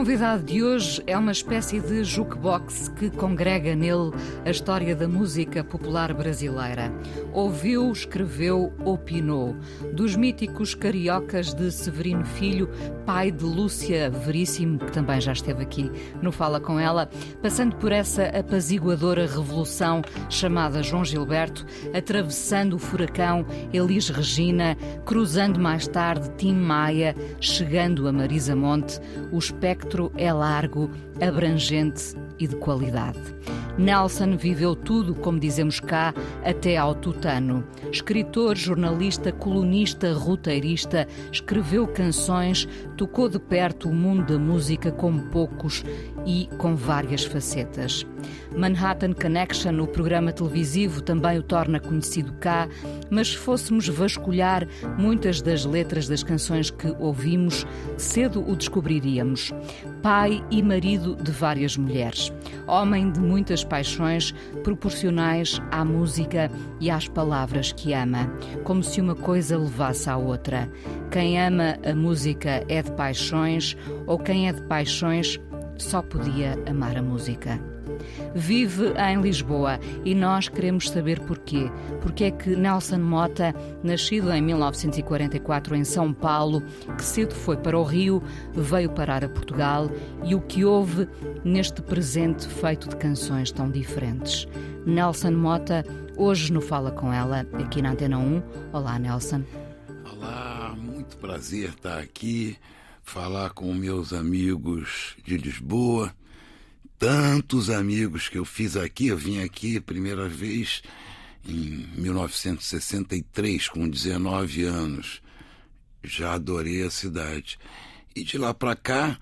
Convidado de hoje é uma espécie de jukebox que congrega nele a história da música popular brasileira. Ouviu, escreveu, opinou. Dos míticos cariocas de Severino Filho, pai de Lúcia Veríssimo, que também já esteve aqui no Fala Com Ela, passando por essa apaziguadora revolução chamada João Gilberto, atravessando o furacão Elis Regina, cruzando mais tarde Tim Maia, chegando a Marisa Monte, o espectro é largo, abrangente e de qualidade. Nelson viveu tudo, como dizemos cá, até ao tutano. Escritor, jornalista, colunista, roteirista, escreveu canções, tocou de perto o mundo da música como poucos e com várias facetas. Manhattan Connection, o programa televisivo, também o torna conhecido cá, mas se fôssemos vasculhar muitas das letras das canções que ouvimos, cedo o descobriríamos. Pai e marido de várias mulheres, homem de muitas paixões proporcionais à música e às palavras que ama, como se uma coisa levasse à outra. Quem ama a música é de paixões, ou quem é de paixões só podia amar a música. Vive em Lisboa e nós queremos saber porquê. Porque é que Nelson Mota, nascido em 1944 em São Paulo, que cedo foi para o Rio, veio parar a Portugal e o que houve neste presente feito de canções tão diferentes. Nelson Mota, hoje no Fala Com Ela, aqui na Antena 1. Olá, Nelson. Olá, muito prazer estar aqui, falar com meus amigos de Lisboa tantos amigos que eu fiz aqui. Eu vim aqui a primeira vez em 1963, com 19 anos. Já adorei a cidade. E de lá para cá,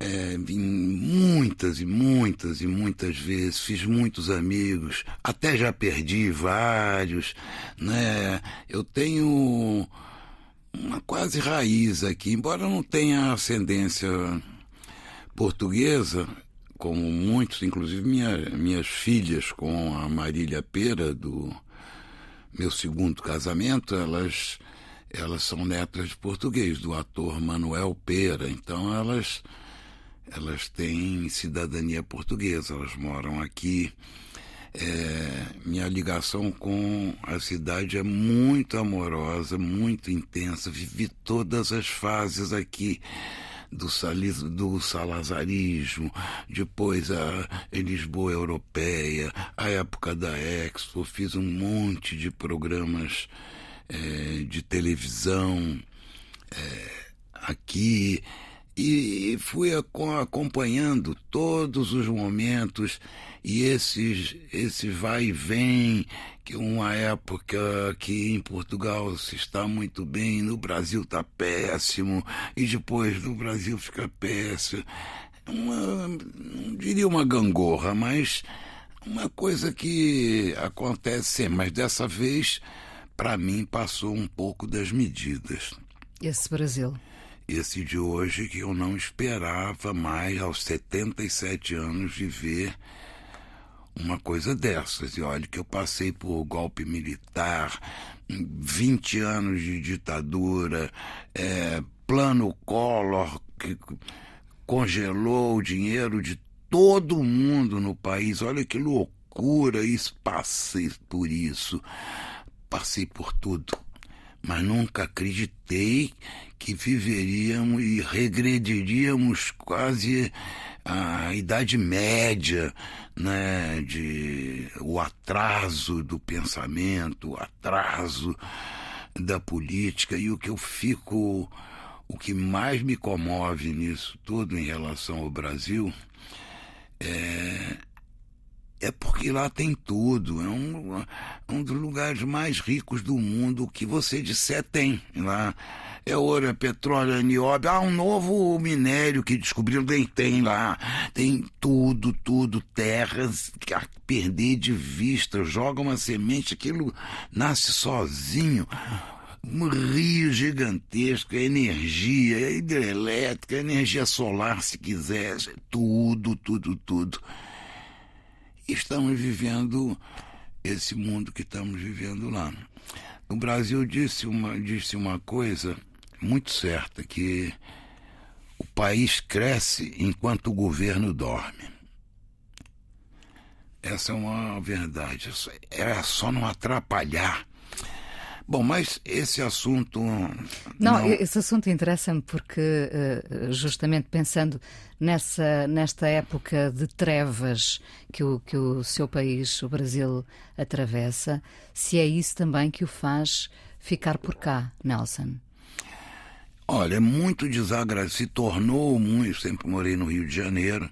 é, vim muitas e muitas e muitas vezes, fiz muitos amigos, até já perdi vários, né? Eu tenho uma quase raiz aqui, embora não tenha ascendência portuguesa, como muitos, inclusive minha, minhas filhas com a Marília Pera, do meu segundo casamento, elas, elas são netas de português, do ator Manuel Pera. Então elas, elas têm cidadania portuguesa, elas moram aqui. É, minha ligação com a cidade é muito amorosa, muito intensa. Vivi todas as fases aqui do, salis, do salazarismo, depois a Lisboa Europeia, a época da Expo, fiz um monte de programas é, de televisão é, aqui e fui acompanhando todos os momentos e esses esse vai e vem que uma época que em Portugal se está muito bem, no Brasil está péssimo e depois no Brasil fica péssimo. Uma, não diria uma gangorra, mas uma coisa que acontece mas dessa vez para mim passou um pouco das medidas. Esse Brasil esse de hoje que eu não esperava mais aos 77 anos viver uma coisa dessas. E olha que eu passei por golpe militar, 20 anos de ditadura, é, plano Collor que congelou o dinheiro de todo mundo no país. Olha que loucura isso, passei por isso. Passei por tudo mas nunca acreditei que viveríamos e regrediríamos quase à Idade Média, né, de o atraso do pensamento, o atraso da política e o que eu fico, o que mais me comove nisso tudo em relação ao Brasil é, é porque lá tem tudo. É um, um dos lugares mais ricos do mundo. O que você disser tem lá. É ouro, é petróleo, é nióbio. Ah, um novo minério que descobriram, tem, tem lá. Tem tudo, tudo. Terras a perder de vista. Joga uma semente, aquilo nasce sozinho um rio gigantesco, é energia, hidrelétrica, é energia solar, se quiser, tudo, tudo, tudo. Estamos vivendo esse mundo que estamos vivendo lá. O Brasil disse uma, disse uma coisa muito certa, que o país cresce enquanto o governo dorme. Essa é uma verdade. Era só não atrapalhar Bom, mas esse assunto. Não, não... esse assunto interessa-me porque, eh, justamente pensando nessa, nesta época de trevas que o, que o seu país, o Brasil, atravessa, se é isso também que o faz ficar por cá, Nelson. Olha, é muito desagradável. Se tornou muito. Sempre morei no Rio de Janeiro,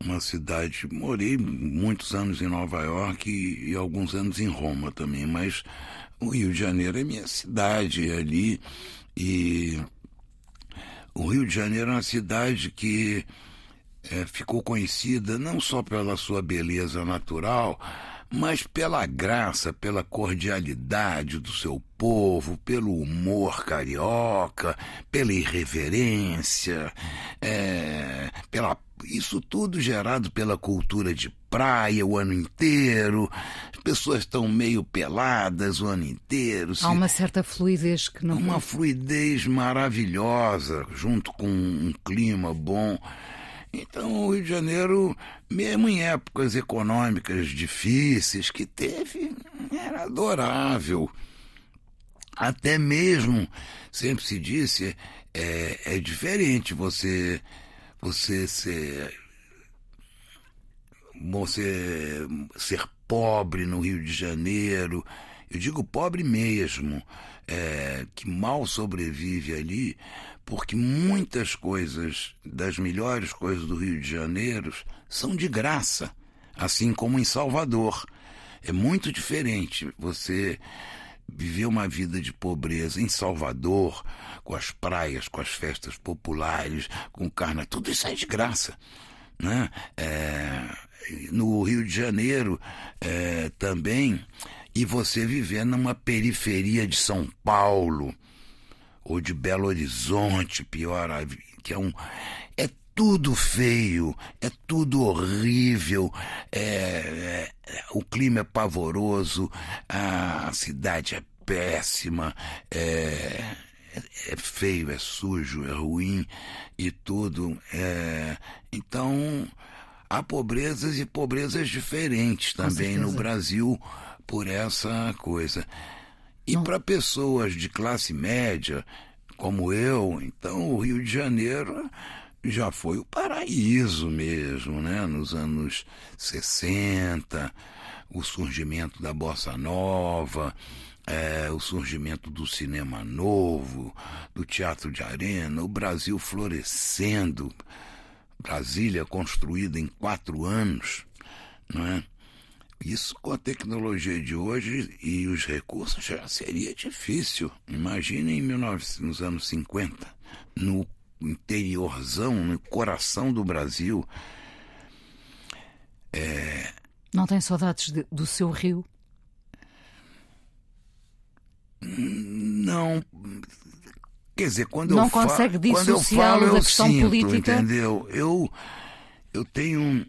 uma cidade. Morei muitos anos em Nova York e, e alguns anos em Roma também, mas o Rio de Janeiro é minha cidade ali e o Rio de Janeiro é uma cidade que é, ficou conhecida não só pela sua beleza natural, mas pela graça, pela cordialidade do seu povo, pelo humor carioca, pela irreverência, é, pela isso tudo gerado pela cultura de praia o ano inteiro, as pessoas estão meio peladas o ano inteiro. Há uma certa fluidez que não. Uma fluidez maravilhosa, junto com um clima bom. Então, o Rio de Janeiro, mesmo em épocas econômicas difíceis que teve, era adorável. Até mesmo, sempre se disse, é, é diferente você você ser você ser pobre no Rio de Janeiro, eu digo pobre mesmo, é, que mal sobrevive ali, porque muitas coisas, das melhores coisas do Rio de Janeiro, são de graça, assim como em Salvador. É muito diferente você viver uma vida de pobreza em Salvador, com as praias, com as festas populares, com carnaval, tudo isso é de graça. Né? É, no Rio de Janeiro é, também, e você viver numa periferia de São Paulo ou de Belo Horizonte, pior, que é um. É tudo feio, é tudo horrível, é, é, o clima é pavoroso, a cidade é péssima, é, é feio, é sujo, é ruim e tudo. É... Então, há pobrezas e pobrezas diferentes também no Brasil por essa coisa. E para pessoas de classe média, como eu, então o Rio de Janeiro já foi o paraíso mesmo, né? Nos anos 60, o surgimento da bossa nova, é, o surgimento do cinema novo, do teatro de arena, o Brasil florescendo, Brasília construída em quatro anos, não é? Isso com a tecnologia de hoje e os recursos já seria difícil. Imagine em 19, nos anos 50, no interiorzão, no coração do Brasil. É... Não tem saudades de, do seu rio? Não. Quer dizer, quando não eu consegue quando eu falo, da questão sinto, política. Entendeu? Eu, eu tenho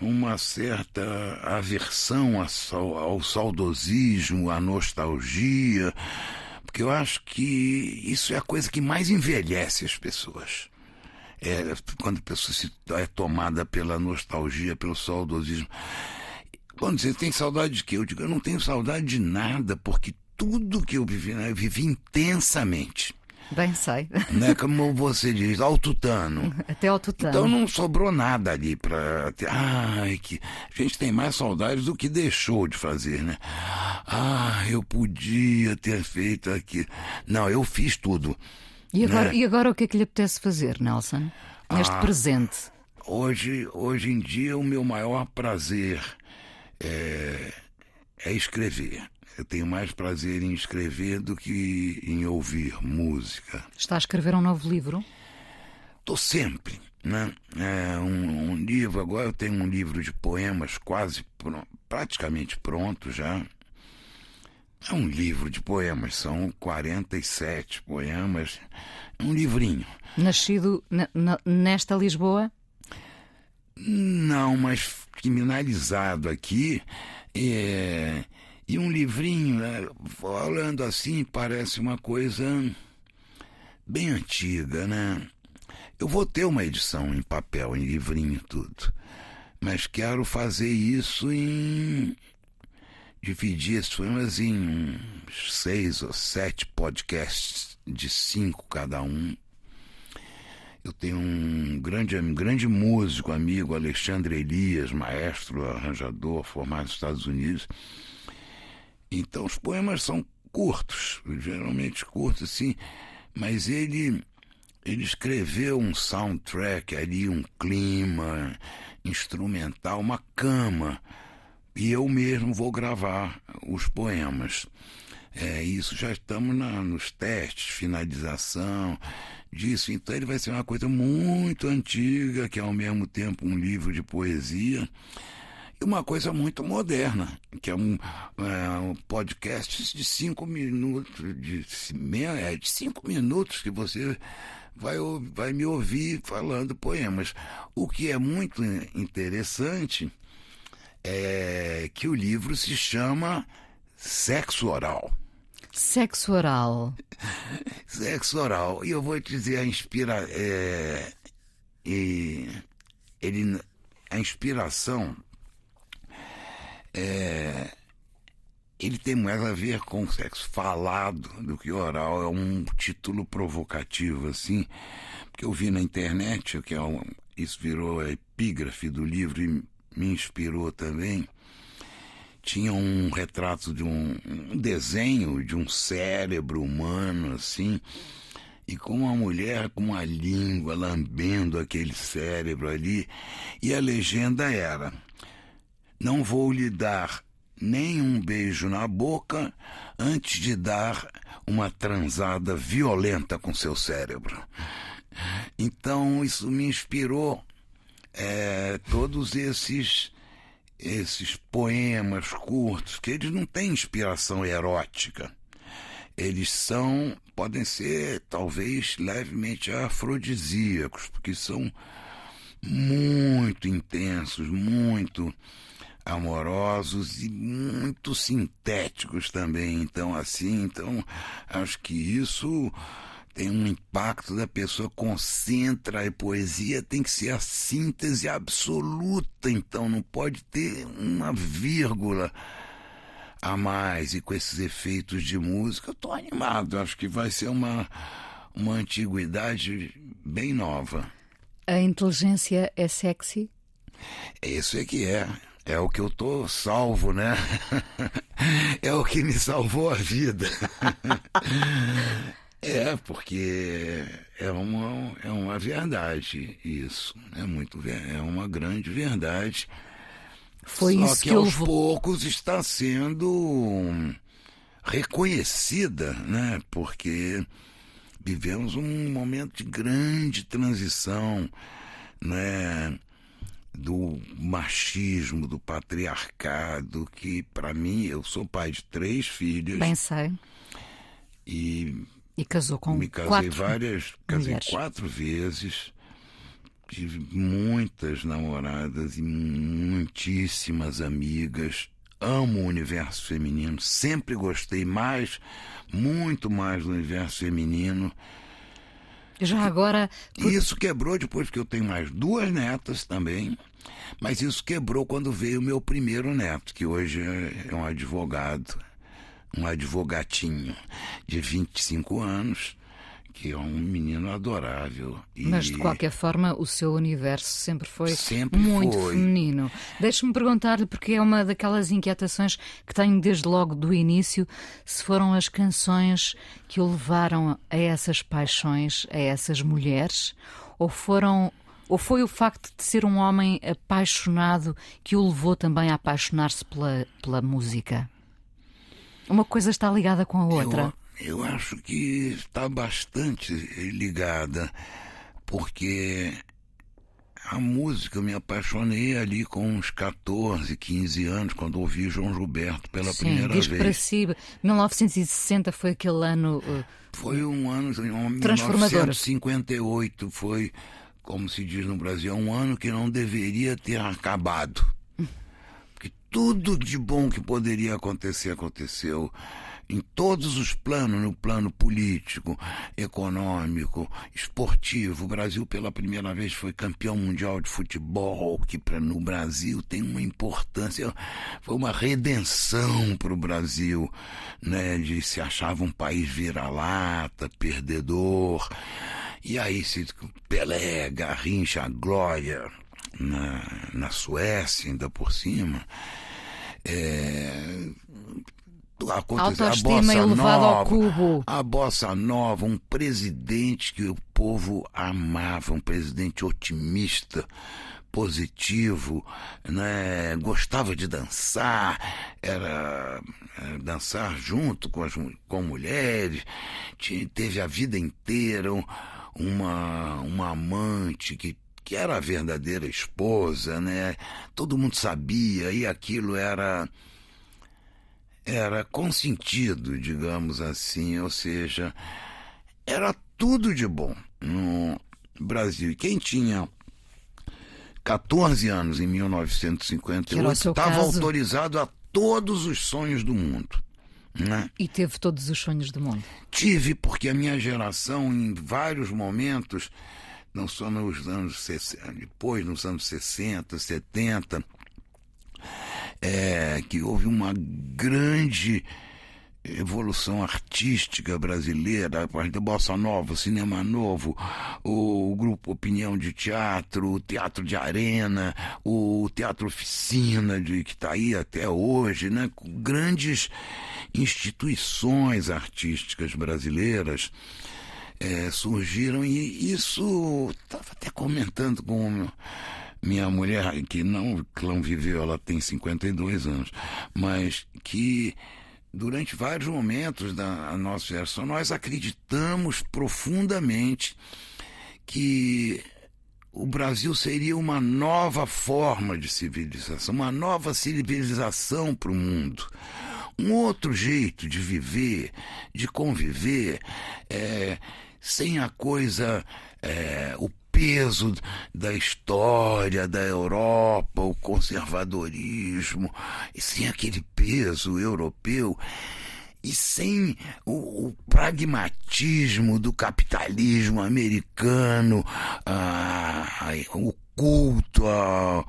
uma certa aversão ao saudosismo, à nostalgia, porque eu acho que isso é a coisa que mais envelhece as pessoas. É, quando a pessoa se, é tomada pela nostalgia, pelo saudosismo. Quando você tem saudade de quê? Eu digo, eu não tenho saudade de nada, porque tudo que eu vivi, né? eu vivi intensamente. Bem sei. Né? Como você diz, ao tutano. Até ao tutano. Então não sobrou nada ali para. Ai, que. A gente tem mais saudades do que deixou de fazer, né? Ah, eu podia ter feito aqui. Não, eu fiz tudo. E agora, né? e agora o que é que lhe apetece fazer, Nelson? Neste ah, presente? Hoje, hoje em dia, o meu maior prazer é, é escrever. Eu tenho mais prazer em escrever do que em ouvir música. Está a escrever um novo livro? Estou sempre. Né? É um, um, livro, agora eu tenho um livro de poemas quase praticamente pronto já. É um livro de poemas, são 47 poemas. Um livrinho. Nascido nesta Lisboa? Não, mas criminalizado aqui. É, e um livrinho, né, falando assim, parece uma coisa bem antiga, né? Eu vou ter uma edição em papel, em livrinho tudo. Mas quero fazer isso em. dividir esses poemas em seis ou sete podcasts de cinco cada um. Eu tenho um grande, um grande músico, amigo, Alexandre Elias, maestro, arranjador, formado nos Estados Unidos então os poemas são curtos, geralmente curtos assim, mas ele ele escreveu um soundtrack ali, um clima instrumental, uma cama, e eu mesmo vou gravar os poemas. É, isso já estamos na, nos testes, finalização disso. Então ele vai ser uma coisa muito antiga, que é ao mesmo tempo um livro de poesia uma coisa muito moderna, que é um, é, um podcast de cinco minutos, de, é, de cinco minutos que você vai, vai me ouvir falando poemas. O que é muito interessante é que o livro se chama Sexo Oral. Sexo oral. Sexo oral. E eu vou te dizer a inspira, é, e ele, a inspiração é, ele tem mais a ver com sexo falado do que oral. É um título provocativo, assim, porque eu vi na internet, que é um, isso virou a epígrafe do livro e me inspirou também. Tinha um retrato de um, um desenho de um cérebro humano, assim, e com uma mulher com uma língua lambendo aquele cérebro ali, e a legenda era não vou lhe dar nem um beijo na boca antes de dar uma transada violenta com seu cérebro. Então isso me inspirou é, todos esses esses poemas curtos que eles não têm inspiração erótica. Eles são podem ser talvez levemente afrodisíacos, porque são muito intensos, muito amorosos e muito sintéticos também. Então, assim, então acho que isso tem um impacto da pessoa concentra a poesia tem que ser a síntese absoluta, então não pode ter uma vírgula a mais e com esses efeitos de música, eu tô animado, acho que vai ser uma uma antiguidade bem nova. A inteligência é sexy? Isso é que é é o que eu tô salvo, né? é o que me salvou a vida. é, porque é uma, é uma verdade isso. É muito é uma grande verdade. Foi Só isso que, que aos eu... poucos está sendo reconhecida, né? Porque vivemos um momento de grande transição, né? Do machismo, do patriarcado, que para mim, eu sou pai de três filhas. Bem sei. E, e casou com me casei quatro várias, casei mulheres. quatro vezes. Tive muitas namoradas e muitíssimas amigas. Amo o universo feminino, sempre gostei mais, muito mais do universo feminino. Já agora. E isso quebrou depois que eu tenho mais duas netas também. Mas isso quebrou quando veio o meu primeiro neto, que hoje é um advogado, um advogatinho de 25 anos, que é um menino adorável. E... Mas de qualquer forma, o seu universo sempre foi sempre muito foi. feminino. Deixe-me perguntar-lhe, porque é uma daquelas inquietações que tenho desde logo do início, se foram as canções que o levaram a essas paixões, a essas mulheres, ou foram Ou foi o facto de ser um homem apaixonado que o levou também a apaixonar-se pela, pela música? Uma coisa está ligada com a outra. Eu, eu acho que está bastante ligada, porque a música eu me apaixonei ali com uns 14, 15 anos, quando ouvi João Gilberto pela Sim, primeira vez. para si. 1960 foi aquele ano. uh, Foi um ano, em Transformador. 1958, foi, como se diz no Brasil, um ano que não deveria ter acabado. Porque tudo de bom que poderia acontecer, aconteceu. Em todos os planos, no plano político, econômico, esportivo. O Brasil, pela primeira vez, foi campeão mundial de futebol, que pra, no Brasil tem uma importância. Foi uma redenção para o Brasil, né? De se achava um país vira-lata, perdedor. E aí se Pelé, Garrincha, Glória na, na Suécia, ainda por cima. É, aconteceu a Autoestima bossa elevada ao nova, cubo. a bossa nova, um presidente que o povo amava, um presidente otimista, positivo, né? Gostava de dançar, era, era dançar junto com as com mulheres, tinha, teve a vida inteira um- uma uma amante que que era a verdadeira esposa, né? Todo mundo sabia e aquilo era era consentido, digamos assim, ou seja, era tudo de bom no Brasil. E quem tinha 14 anos em Que era o 1958 seu estava caso. autorizado a todos os sonhos do mundo. Né? E teve todos os sonhos do mundo. Tive, porque a minha geração, em vários momentos, não só nos anos 60, depois, nos anos 60, 70, é, que houve uma grande evolução artística brasileira, a partir da Bossa Nova, o Cinema Novo, o, grupo Opinião de Teatro, o Teatro de Arena, o Teatro Oficina, de, que está aí até hoje, né? com grandes instituições artísticas brasileiras eh, surgiram e isso estava até comentando com minha mulher que não que não viveu ela tem 52 anos mas que durante vários momentos da nossa geração nós acreditamos profundamente que o Brasil seria uma nova forma de civilização, uma nova civilização para o mundo. Um outro jeito de viver, de conviver, é, sem a coisa, é, o peso da história da Europa, o conservadorismo, e sem aquele peso europeu e sem o, o pragmatismo do capitalismo americano, ah, o culto à,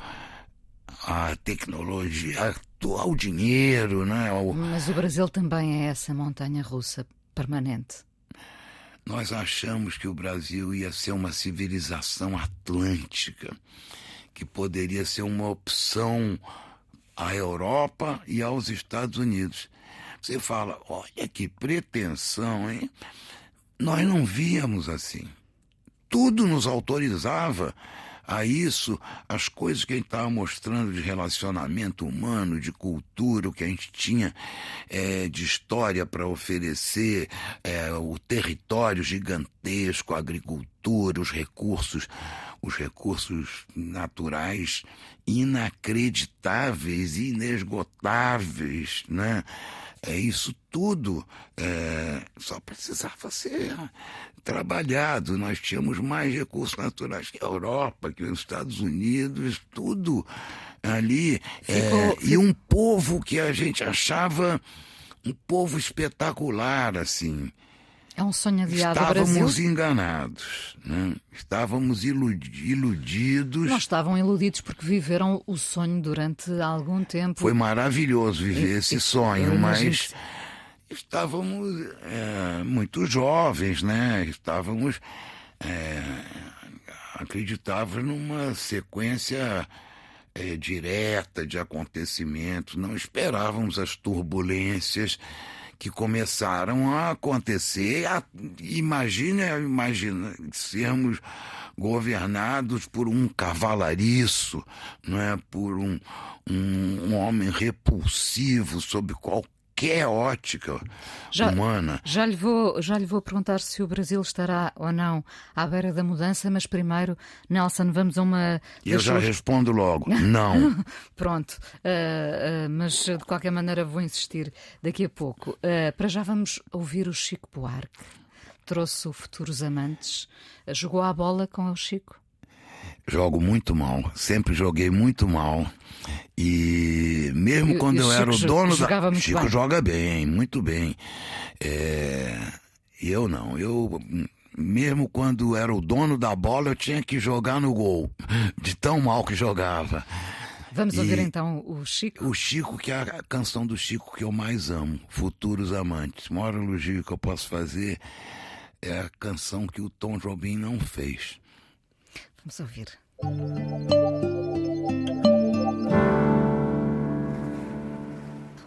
à tecnologia, ao dinheiro, né? ao- Mas o Brasil também é essa montanha russa permanente. Nós achamos que o Brasil ia ser uma civilização atlântica, que poderia ser uma opção à Europa e aos Estados Unidos. Você fala, olha que pretensão, hein? Nós não víamos assim. Tudo nos autorizava a isso, as coisas que a gente estava mostrando de relacionamento humano, de cultura, o que a gente tinha eh, de história para oferecer, eh, o território gigantesco, a agricultura, os recursos, os recursos naturais inacreditáveis, inesgotáveis, né? É isso tudo é, só precisava ser trabalhado. Nós tínhamos mais recursos naturais que a Europa, que os Estados Unidos, tudo ali. É, Ficou- e um povo que a gente achava um povo espetacular, assim. É um sonho adiado ao Brasil. Estávamos enganados, né? estávamos iludi- iludidos. Não estavam iludidos porque viveram o sonho durante algum tempo. Foi maravilhoso viver Eu- esse eu- sonho, mas estávamos é, muito jovens, né? Estávamos é, acreditávamos numa sequência é, direta de acontecimentos, não esperávamos as turbulências que começaram a acontecer. Imagina, imagina sermos governados por um cavalariço, não é? por um, um, um homem repulsivo sob qualquer qualquer ótica já, humana. Já lhe, vou, já lhe vou perguntar se o Brasil estará ou não à beira da mudança, mas primeiro, Nelson, vamos a uma. Eu já suas... respondo logo: não. Pronto, uh, uh, mas de qualquer maneira vou insistir daqui a pouco. Uh, para já vamos ouvir o Chico Buarque. Trouxe o Futuros Amantes. Jogou a bola com o Chico? Jogo muito mal, sempre joguei muito mal. E mesmo quando eu era o dono da. Chico bem. joga bem, muito bem. É... Eu não, eu. Mesmo quando era o dono da bola, eu tinha que jogar no gol, de tão mal que jogava. Vamos e ouvir então o Chico? O Chico, que é a canção do Chico que eu mais amo, Futuros Amantes. O maior elogio que eu posso fazer é a canção que o Tom Jobim não fez. Vamos ouvir.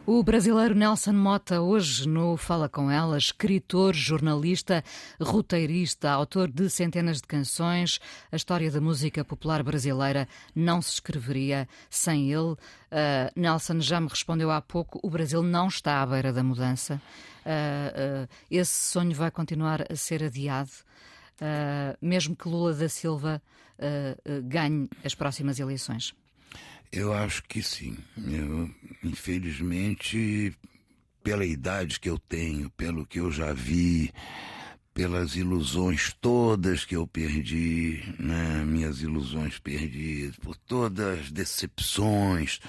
O brasileiro Nelson Mota, hoje no Fala Com Ela, escritor, jornalista, roteirista, autor de centenas de canções, a história da música popular brasileira não se escreveria sem ele. Uh, Nelson já me respondeu há pouco: o Brasil não está à beira da mudança. Uh, uh, esse sonho vai continuar a ser adiado, mesmo que Lula da Silva ganhe as próximas eleições. Eu acho que sim. Eu, infelizmente, pela idade que eu tenho, pelo que eu já vi, pelas ilusões todas que eu perdi, né? minhas ilusões perdidas, por todas as decepções,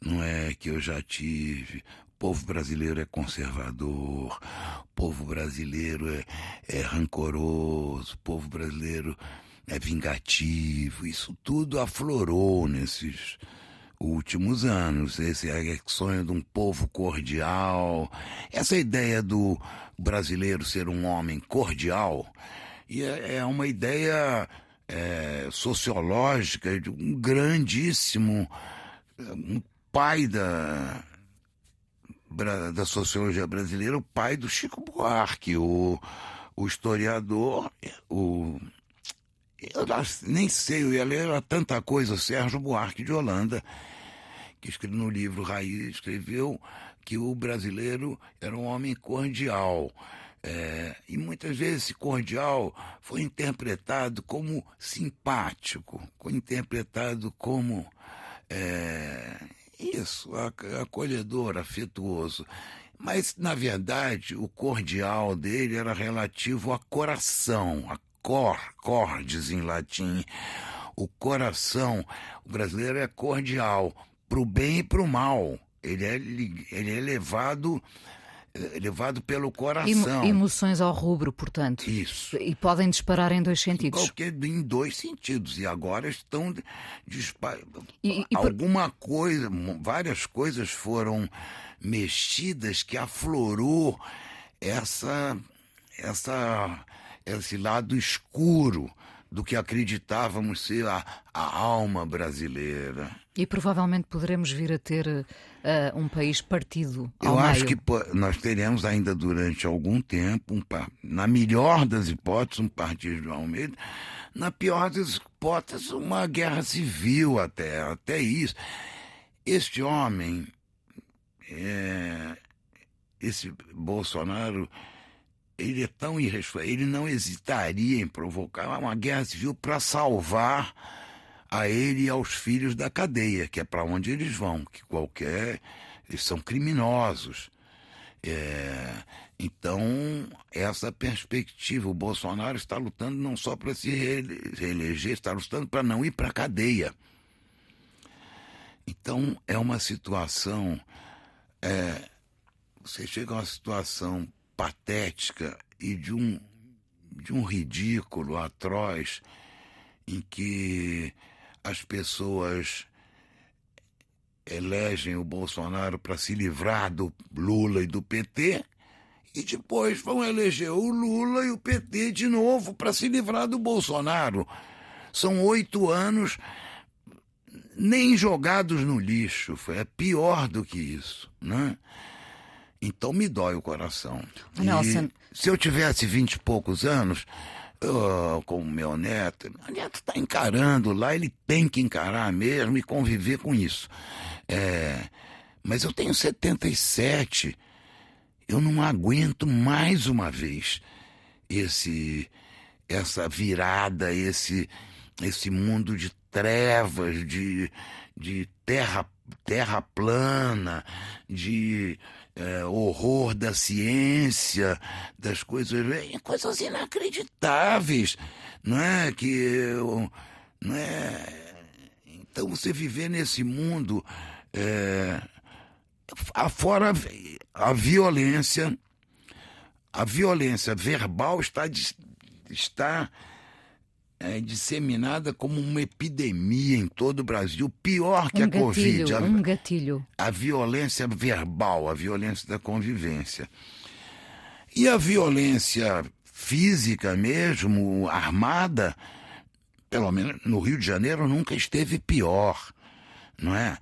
não é que eu já tive. Povo brasileiro é conservador, o povo brasileiro é, é rancoroso, o povo brasileiro é vingativo, isso tudo aflorou nesses últimos anos. Esse é sonho de um povo cordial, essa ideia do brasileiro ser um homem cordial, e é, é uma ideia é, sociológica de um grandíssimo um pai da da sociologia brasileira, o pai do Chico Buarque, o, o historiador, o eu nem sei, eu ia ler tanta coisa. Sérgio Buarque de Holanda, que escreveu no livro Raiz, escreveu que o brasileiro era um homem cordial. É, e muitas vezes esse cordial foi interpretado como simpático, foi interpretado como é, isso, acolhedor, afetuoso. Mas, na verdade, o cordial dele era relativo a coração, a cor, cordes em latim. O coração, o brasileiro é cordial, para o bem e para o mal. Ele é, ele é levado levado pelo coração. Emoções ao rubro, portanto. Isso. E podem disparar em dois sentidos. Qualquer, em dois sentidos. E agora estão disparando. Alguma por... coisa, várias coisas foram mexidas que aflorou essa, essa esse lado escuro do que acreditávamos ser a, a alma brasileira. E provavelmente poderemos vir a ter uh, um país partido Eu meio. acho que nós teremos ainda durante algum tempo, um, na melhor das hipóteses, um partido ao meio, na pior das hipóteses, uma guerra civil até, até isso. Este homem, é, esse Bolsonaro, ele é tão irresponsável, ele não hesitaria em provocar uma guerra civil para salvar a ele e aos filhos da cadeia, que é para onde eles vão, que qualquer. Eles são criminosos. É, então, essa perspectiva, o Bolsonaro está lutando não só para se reeleger, está lutando para não ir para a cadeia. Então, é uma situação. É, você chega a uma situação patética e de um, de um ridículo atroz em que as pessoas elegem o Bolsonaro para se livrar do Lula e do PT e depois vão eleger o Lula e o PT de novo para se livrar do Bolsonaro. São oito anos nem jogados no lixo, é pior do que isso, né? Então me dói o coração. E se eu tivesse vinte e poucos anos, eu, com o meu neto, o neto está encarando lá, ele tem que encarar mesmo e conviver com isso. É, mas eu tenho 77, eu não aguento mais uma vez esse essa virada, esse esse mundo de trevas, de, de terra terra plana, de é, horror da ciência, das coisas, coisas inacreditáveis, não é que não é? Então você viver nesse mundo é, afora a violência a violência verbal está está é, disseminada como uma epidemia em todo o Brasil, pior que um a gatilho, Covid. A, um gatilho. A violência verbal, a violência da convivência. E a violência física mesmo, armada, pelo menos no Rio de Janeiro, nunca esteve pior, não é?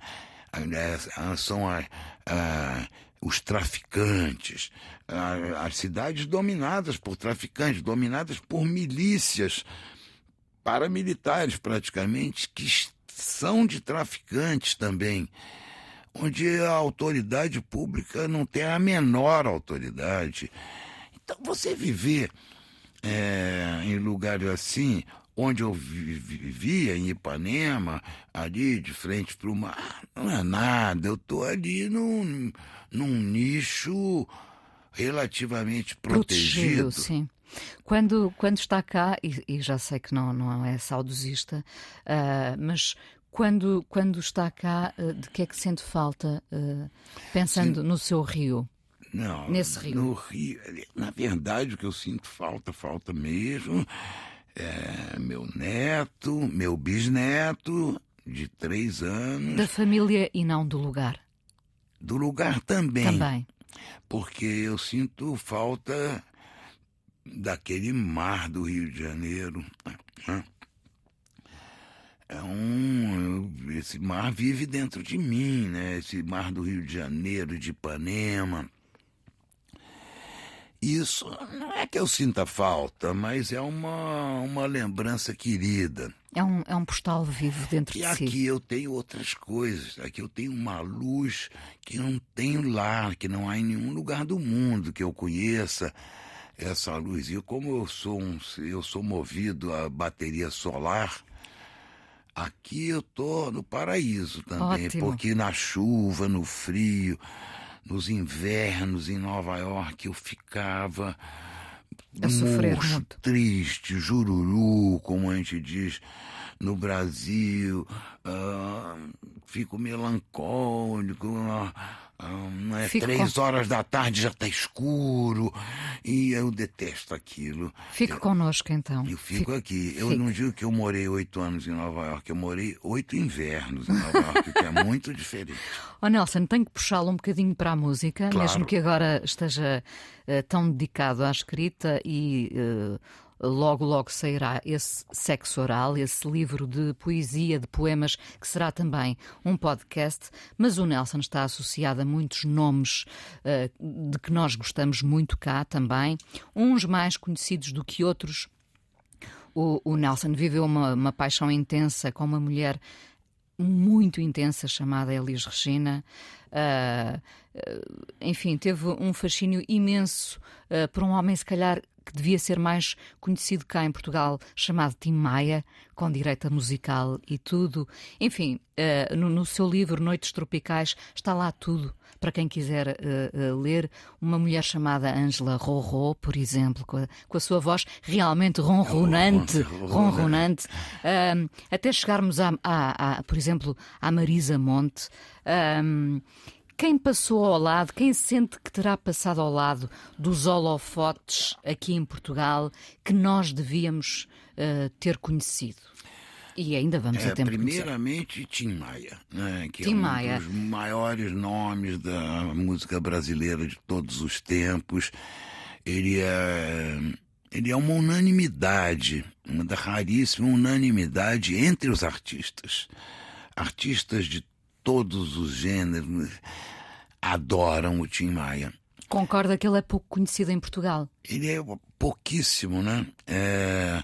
são a, a, os traficantes, a, as cidades dominadas por traficantes, dominadas por milícias paramilitares praticamente, que são de traficantes também, onde a autoridade pública não tem a menor autoridade. Então você viver é, em lugares assim, onde eu vivia, em Ipanema, ali de frente para o mar, não é nada, eu estou ali num, num nicho relativamente protegido. protegido sim. Quando, quando está cá, e, e, já sei que não, não é saudosista, uh, mas quando, quando está cá, uh, de que é que sente falta, uh, pensando Sim. no seu rio? Não, nesse rio. No rio, na verdade, o que eu sinto falta, falta mesmo, é meu neto, meu bisneto, de três anos. Da família e não do lugar. Do lugar também. Também. Porque eu sinto falta daquele mar do Rio de Janeiro. Né? É um. Esse mar vive dentro de mim, né? Esse mar do Rio de Janeiro, de Ipanema. Isso não é que eu sinta falta, mas é uma, uma lembrança querida. É um, é um postal vivo dentro que de si. aqui eu tenho outras coisas. Aqui eu tenho uma luz que não tenho lá, que não há em nenhum lugar do mundo que eu conheça essa luz. E como eu sou um, eu sou movido a bateria solar, aqui eu tô no paraíso também, Ótimo. porque na chuva, no frio, nos invernos em Nova York eu ficava sofrer murcho, muito. triste, jururu, como a gente diz no Brasil, uh, fico melancólico, uh, um, é Fico três com... horas da tarde já está escuro e eu detesto aquilo. Fique eu, conosco então. Eu fico, fico aqui. Eu não digo que eu morei oito anos em Nova York, eu morei oito invernos em Nova York, que é muito diferente. Oh, Nelson, tenho que puxá-lo um bocadinho para a música, claro. mesmo que agora esteja uh, tão dedicado à escrita e uh, logo, logo sairá esse sexo oral, esse livro de poesia, de poemas, que será também um podcast. Mas o Nelson está associado a muitos nomes uh, de que nós gostamos muito cá também, uns mais conhecidos do que outros. O, o Nelson viveu uma, uma paixão intensa com uma mulher muito intensa chamada Elis Regina. Uh, enfim, teve um fascínio imenso uh, por um homem, se calhar, que devia ser mais conhecido cá em Portugal, chamado Tim Maia, com direita musical e tudo. Enfim, uh, no, no, seu livro Noites Tropicais está lá tudo. Para quem quiser uh, uh, ler, uma mulher chamada Angela Rorô, por exemplo, com a, com a sua voz realmente ronronante, ronronante, até chegarmos a, a, a, por exemplo, à Marisa Monte. Quem passou ao lado, quem sente que terá passado ao lado dos holofotes aqui em Portugal que nós devíamos uh, ter conhecido? E ainda vamos é, a tempo Primeiramente, Tim Maia, né, que Tim é um Maia. dos maiores nomes da música brasileira de todos os tempos. Ele é, ele é uma unanimidade, uma da raríssima unanimidade entre os artistas. Artistas de todos os gêneros adoram o Tim Maia. Concorda que ele é pouco conhecido em Portugal? Ele é pouquíssimo, né? É...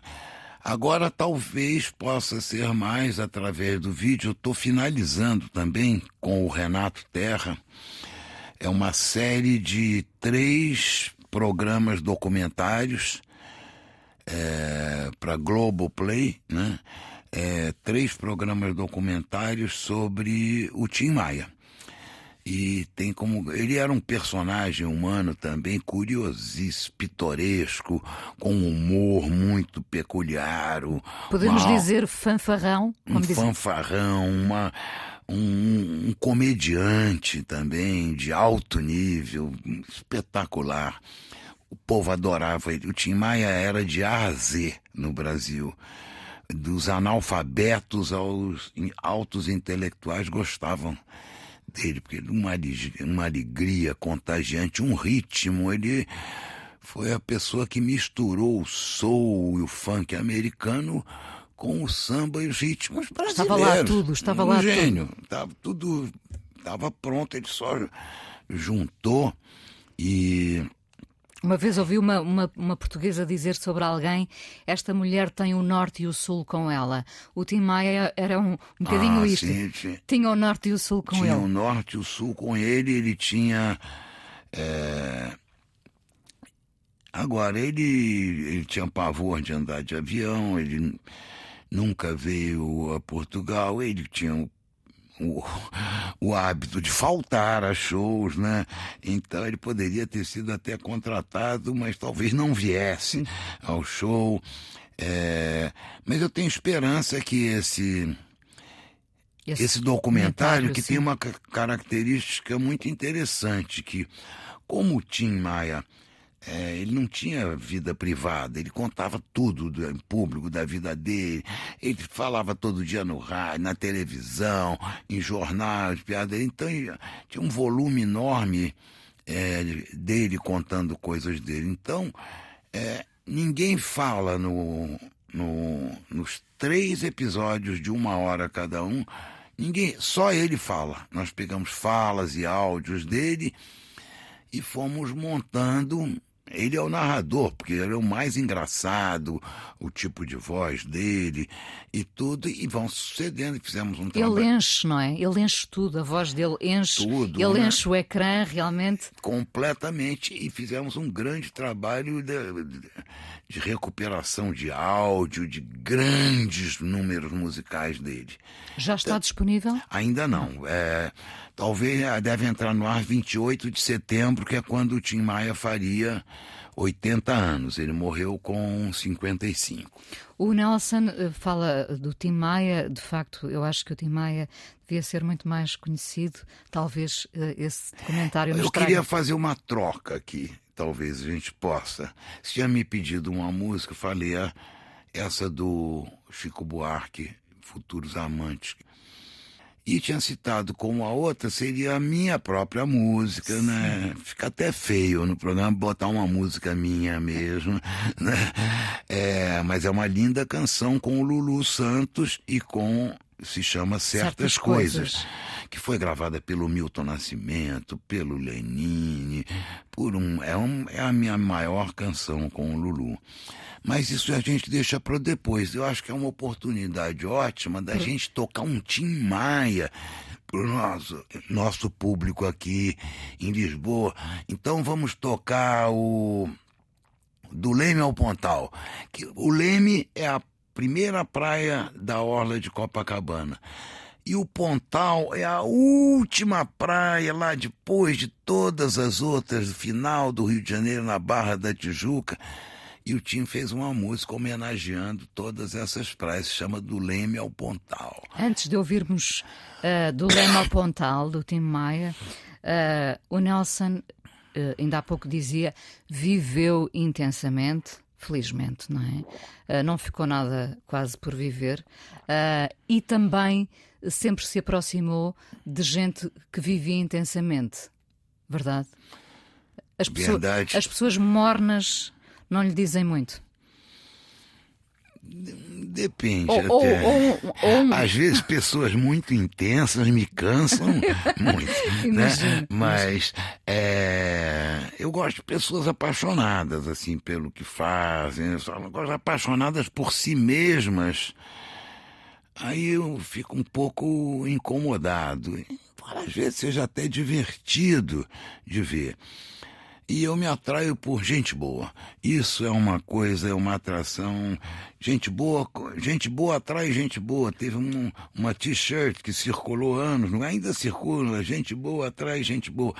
Agora talvez possa ser mais através do vídeo. Estou finalizando também com o Renato Terra. É uma série de três programas documentários é, para Globoplay, né? É, três programas documentários sobre o Tim Maia. E tem como. Ele era um personagem humano também curiosíssimo, pitoresco, com um humor muito peculiar. Podemos uma, dizer fanfarrão? um dizer... fanfarrão, uma, um, um comediante também de alto nível, espetacular. O povo adorava ele. O Tim Maia era de A a Z no Brasil. Dos analfabetos aos altos intelectuais gostavam dele, porque ele uma, uma alegria contagiante, um ritmo. Ele foi a pessoa que misturou o soul e o funk americano com o samba e os ritmos brasileiros. Estava lá tudo, estava um lá gênio. tudo. Estava tudo, estava pronto, ele só juntou e uma vez ouvi uma, uma, uma, portuguesa dizer sobre alguém: esta mulher tem o norte e o sul com ela. O Tim Maia era um, um bocadinho ah, isto. Sim, sim. Tinha o norte e o sul com tinha ele. Tinha o norte e o sul com ele. Ele tinha. É... Agora, ele, ele tinha pavor de andar de avião, ele nunca veio a Portugal, ele tinha o, o hábito de faltar a shows, né? Então ele poderia ter sido até contratado, mas talvez não viesse ao show. É, mas eu tenho esperança que esse esse, esse documentário, que sim. tem uma característica muito interessante que como o Tim Maia é, ele não tinha vida privada, ele contava tudo do, em público da vida dele. Ele falava todo dia no rádio, na televisão, em jornais, piadas. Então tinha um volume enorme é, dele contando coisas dele. Então é, ninguém fala no, no, nos três episódios de uma hora cada um. Ninguém, só ele fala. Nós pegamos falas e áudios dele e fomos montando ele é o narrador, porque ele é o mais engraçado, o tipo de voz dele e tudo, e vão sucedendo. Fizemos um trabalho. Ele enche, não é? Ele enche tudo, a voz dele enche. Tudo. Ele né? enche o ecrã realmente. Completamente. E fizemos um grande trabalho de, de, de recuperação de áudio, de grandes números musicais dele. Já está então, disponível? Ainda não. É, talvez deve entrar no ar 28 de setembro, que é quando o Tim Maia faria 80 anos. Ele morreu com 55. O Nelson fala do Tim Maia. De facto, eu acho que o Tim Maia devia ser muito mais conhecido. Talvez esse documentário Eu traga... queria fazer uma troca aqui. Talvez a gente possa. Se tinha me pedido uma música, eu falei ah, essa do Chico Buarque, Futuros Amantes. E tinha citado como a outra seria a minha própria música, Sim. né? Fica até feio no programa botar uma música minha mesmo, né? É, mas é uma linda canção com o Lulu Santos e com se chama Certas, Certas coisas. coisas. Que foi gravada pelo Milton Nascimento, pelo Lenine, por um é, um é a minha maior canção com o Lulu. Mas isso a gente deixa para depois. Eu acho que é uma oportunidade ótima da gente tocar um Tim Maia para o nosso, nosso público aqui em Lisboa. Então vamos tocar o do Leme ao Pontal. Que o Leme é a primeira praia da orla de Copacabana. E o Pontal é a última praia lá depois de todas as outras, final do Rio de Janeiro, na Barra da Tijuca. E o Tim fez uma música homenageando todas essas praias, se chama Do Leme ao Pontal. Antes de ouvirmos uh, Do Leme ao Pontal, do Tim Maia, uh, o Nelson, uh, ainda há pouco dizia, viveu intensamente, felizmente, não é? não ficou nada quase por viver, e também sempre se aproximou de gente que vivia intensamente, verdade? As, pessoas, as pessoas mornas não lhe dizem muito? Depende Ou- até. ou- ou- Às vezes pessoas muito intensas me cansam muito, né? Mas é, eu gosto de pessoas apaixonadas assim pelo que fazem, eu gosto de apaixonadas por si mesmas. Aí eu fico um pouco incomodado. Embora Às vezes seja até divertido de ver. E eu me atraio por gente boa. Isso é uma coisa, é uma atração. Gente boa, gente boa atrai gente boa. Teve um- uma t-shirt que circulou anos, é? ainda circula. Gente boa atrai gente boa.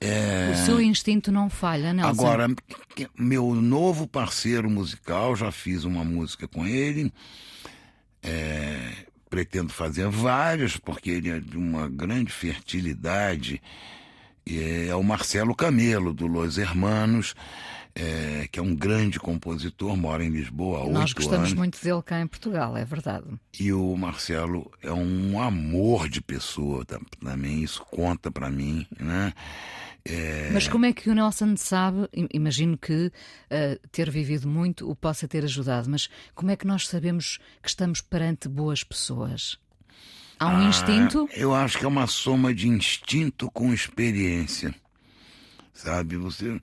É, O seu instinto não falha, Nelson. Agora, meu novo parceiro musical, já fiz uma música com ele. É, pretendo fazer várias, porque ele é de uma grande fertilidade. E é o Marcelo Camelo, do Los Hermanos, é, que é um grande compositor, mora em Lisboa há Nós oito gostamos anos. muito dele cá em Portugal, é verdade. E o Marcelo é um amor de pessoa tam- também, isso conta pra mim, né? É, Mas como é que o Nelson sabe? im- Imagino que eh, ter vivido muito o possa ter ajudado, mas como é que nós sabemos que estamos perante boas pessoas? Há um Ah, instinto? Eu acho que é uma soma de instinto com experiência. Sabe, você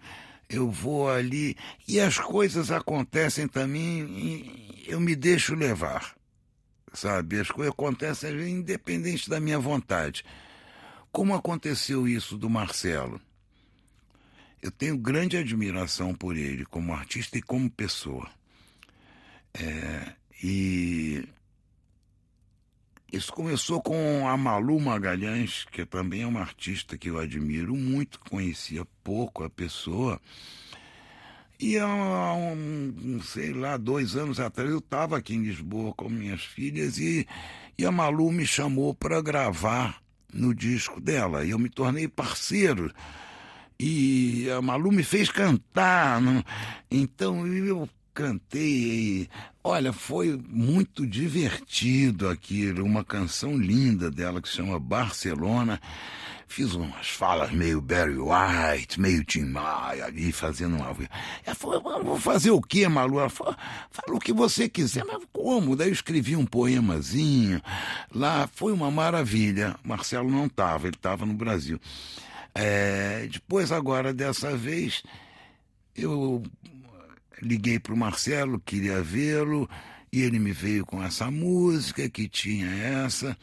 eu vou ali e as coisas acontecem também e eu me deixo levar. Sabe, as coisas acontecem independente da minha vontade. Como aconteceu isso do Marcelo? Eu tenho grande admiração por ele como artista e como pessoa. É, e isso começou com a Malu Magalhães, que também é uma artista que eu admiro muito, conhecia pouco a pessoa. E há um, sei lá, dois anos atrás eu estava aqui em Lisboa com minhas filhas e, e a Malu me chamou para gravar no disco dela. E eu me tornei parceiro. E a Malu me fez cantar. Então eu cantei. Olha, foi muito divertido aquilo. Uma canção linda dela que se chama Barcelona. Fiz umas falas meio Barry White, meio Tim Maia ali, fazendo uma. Ela falou, vou fazer o quê, Malu? Ela falou, fala o que você quiser, mas como? Daí eu escrevi um poemazinho. Lá foi uma maravilha. Marcelo não estava, ele estava no Brasil. É, depois, agora, dessa vez, eu liguei para o Marcelo, queria vê-lo, e ele me veio com essa música que tinha essa.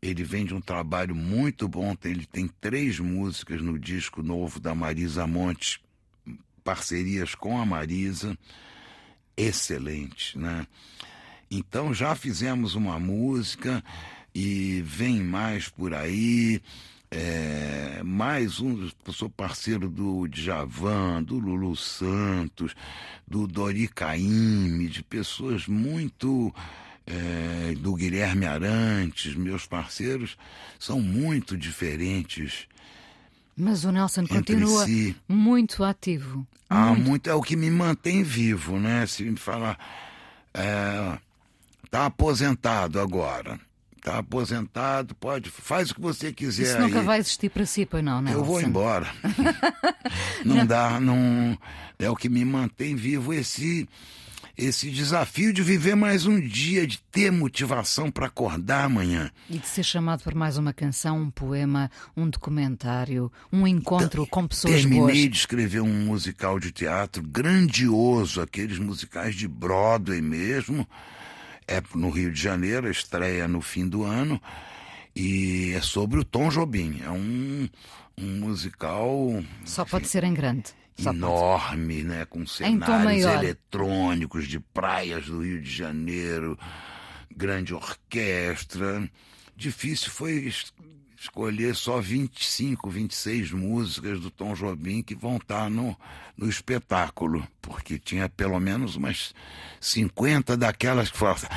Ele vem de um trabalho muito bom, ele tem três músicas no disco novo da Marisa Monte, parcerias com a Marisa, excelente, né? Então já fizemos uma música e vem mais por aí. É, mais um, sou parceiro do Djavan, do Lulu Santos, do Dori Caymmi, de pessoas muito. é, do Guilherme Arantes, meus parceiros são muito diferentes Mas o Nelson continua si. muito ativo. Ah, muito. muito é o que me mantém vivo, né? Se me falar, é, tá aposentado agora, tá aposentado, pode, faz o que você quiser. Isso nunca aí. vai existir para si, pois não, Nelson? Eu vou embora. não dá, não é o que me mantém vivo esse esse desafio de viver mais um dia, de ter motivação para acordar amanhã. E de ser chamado por mais uma canção, um poema, um documentário, um encontro com pessoas Terminei boas. de escrever um musical de teatro grandioso, aqueles musicais de Broadway mesmo. É no Rio de Janeiro, estreia no fim do ano. E é sobre o Tom Jobim. É um, um musical Só pode ser em grande. Só enorme, né? Com cenários eletrônicos de praias do Rio de Janeiro, grande orquestra. Difícil foi escolher só 25, 26 músicas do Tom Jobim que vão estar no, no espetáculo, porque tinha pelo menos umas 50 daquelas que falavam,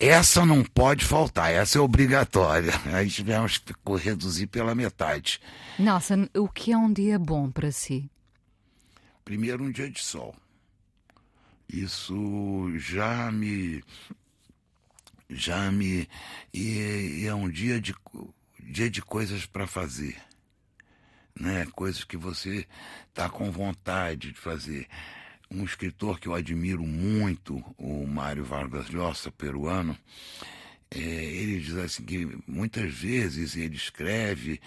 essa não pode faltar, essa é obrigatória. Aí tivemos que reduzir pela metade. Nelson, o que é um dia bom para si? Primeiro, um dia de sol. Isso já me. Já me. E, e é um dia de, dia de coisas para fazer. Né? Coisas que você está com vontade de fazer. um escritor que eu admiro muito, o Mário Vargas Llosa, peruano, é, ele diz assim que muitas vezes ele escreve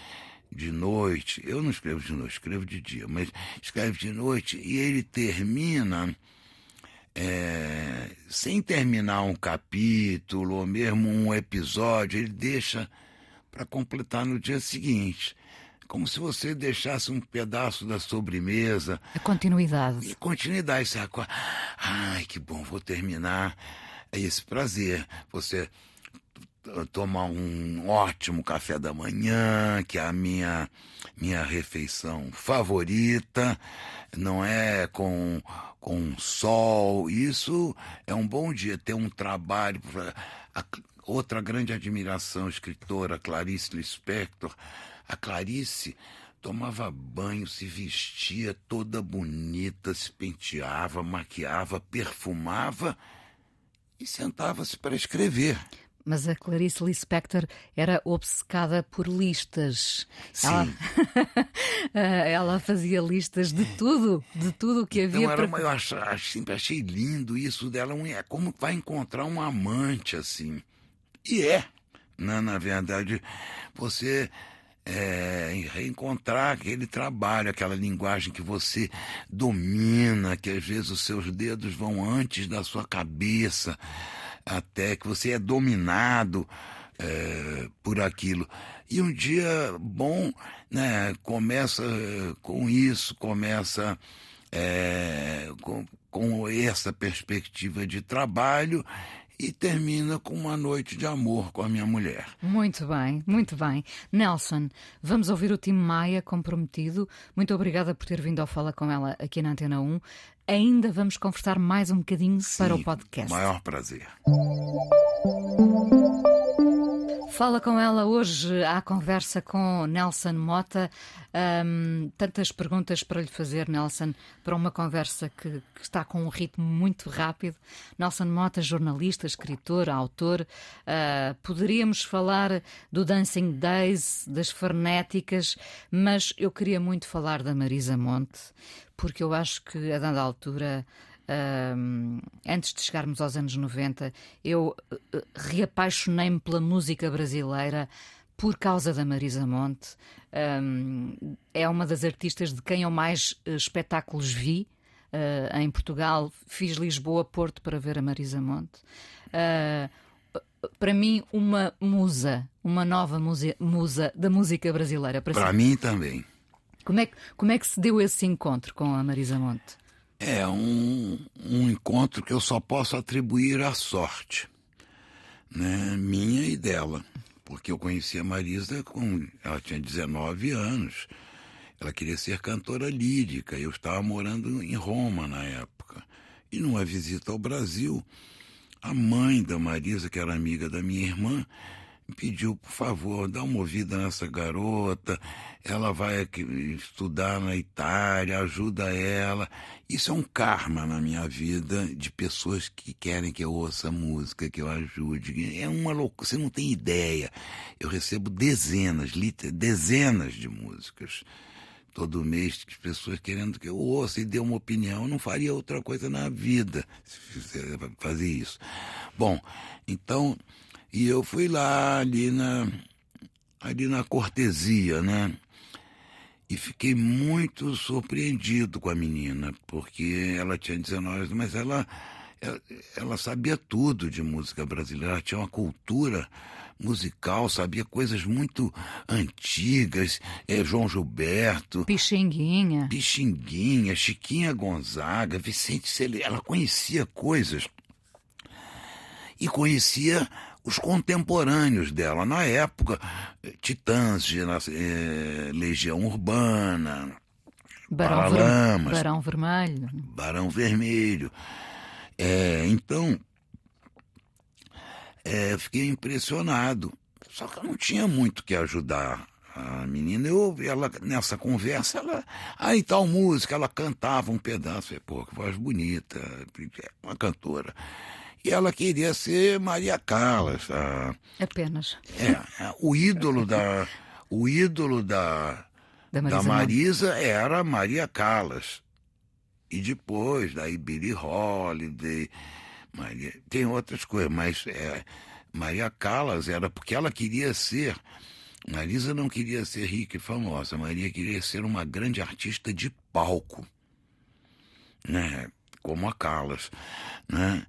de noite, eu não escrevo de noite, escrevo de dia, mas escreve de noite e ele termina é, sem terminar um capítulo ou mesmo um episódio, ele deixa para completar no dia seguinte. Como se você deixasse um pedaço da sobremesa. A continuidade. E continuidade. Você Ai, que bom, vou terminar. É esse prazer. Você tomar um ótimo café da manhã, que é a minha, minha refeição favorita, não é com, com sol. Isso é um bom dia, ter um trabalho. Outra grande admiração, escritora Clarice Lispector. A Clarice tomava banho, se vestia toda bonita, se penteava, maquiava, perfumava e sentava-se para escrever. Mas a Clarice Lispector era obcecada por listas. Sim. Ela, ela fazia listas de tudo, de tudo o que então, havia. Era uma, eu acho, sempre achei lindo isso dela. É como vai encontrar um amante assim. E é. Na, na verdade, você é, reencontrar aquele trabalho, aquela linguagem que você domina, que às vezes os seus dedos vão antes da sua cabeça até que você é dominado é, por aquilo. E um dia bom, né, começa com isso, começa é, com, com essa perspectiva de trabalho e termina com uma noite de amor com a minha mulher. Muito bem, muito bem. Nelson, vamos ouvir o Tim Maia comprometido. Muito obrigada por ter vindo ao Fala com ela aqui na Antena 1. Ainda vamos conversar mais um bocadinho Sim, para o podcast. Maior prazer. Fala com ela hoje à conversa com Nelson Mota. Um, tantas perguntas para lhe fazer, Nelson, para uma conversa que, que, está com um ritmo muito rápido. Nelson Mota, jornalista, escritor, autor. Uh, poderíamos falar do Dancing Days, das frenéticas, mas eu queria muito falar da Marisa Monte, porque eu acho que a dada altura Uh, antes de chegarmos aos anos 90, eu uh, reapaixonei-me pela música brasileira por causa da Marisa Monte. Um, é uma das artistas de quem eu mais uh, espetáculos vi. Uh, em Portugal, fiz Lisboa, Porto para ver a Marisa Monte. para mim, uma musa, uma nova musa, musa da música brasileira. Para, para mim também. Como é, que, como é que se deu esse encontro com a Marisa Monte? É um, um encontro que eu só posso atribuir à sorte, né? minha e dela, porque eu conheci a Marisa com. Ela tinha 19 anos, ela queria ser cantora lírica, eu estava morando em Roma na época. E numa visita ao Brasil, a mãe da Marisa, que era amiga da minha irmã, pediu, por favor, dá uma ouvida nessa garota, ela vai estudar na Itália, ajuda ela. Isso é um karma na minha vida de pessoas que querem que eu ouça música, que eu ajude. É uma loucura, você não tem ideia. Eu recebo dezenas, dezenas de músicas todo mês de pessoas querendo que eu ouça e dê uma opinião. Eu não faria outra coisa na vida se fazer isso. Bom, então e eu fui lá ali na, ali na cortesia, né? E fiquei muito surpreendido com a menina, porque ela tinha 19 anos, mas ela, ela, ela sabia tudo de música brasileira, ela tinha uma cultura musical, sabia coisas muito antigas, é, João Gilberto. Pixinguinha. Pixinguinha, Chiquinha Gonzaga, Vicente Cele, ela conhecia coisas e conhecia os contemporâneos dela na época, Titãs, eh, Legião Urbana, Barão, Ver, Barão Vermelho. Barão Vermelho. É, então, é, fiquei impressionado. Só que eu não tinha muito que ajudar a menina. Eu ela nessa conversa, ela, aí tal música, ela cantava um pedaço. Eu, Pô, que voz bonita, uma cantora. E ela queria ser Maria Callas. A, Apenas. É, o ídolo da. O ídolo da, da Marisa, da Marisa era Maria Callas. E depois, daí Billie Holiday, Maria, tem outras coisas, mas é, Maria Callas era porque ela queria ser. Marisa não queria ser rica e famosa, Maria queria ser uma grande artista de palco, né? como a Callas. Né?